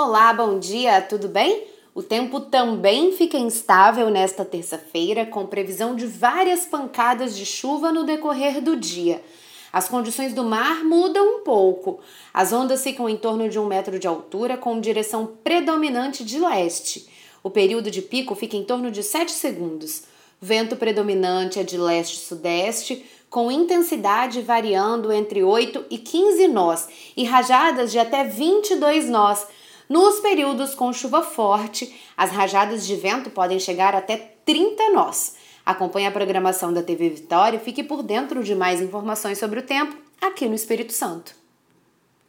Olá, bom dia, tudo bem? O tempo também fica instável nesta terça-feira, com previsão de várias pancadas de chuva no decorrer do dia. As condições do mar mudam um pouco. As ondas ficam em torno de um metro de altura, com direção predominante de leste. O período de pico fica em torno de 7 segundos. Vento predominante é de leste-sudeste, com intensidade variando entre 8 e 15 nós e rajadas de até 22 nós nos períodos com chuva forte, as rajadas de vento podem chegar até 30 nós. Acompanhe a programação da TV Vitória e fique por dentro de mais informações sobre o tempo aqui no Espírito Santo.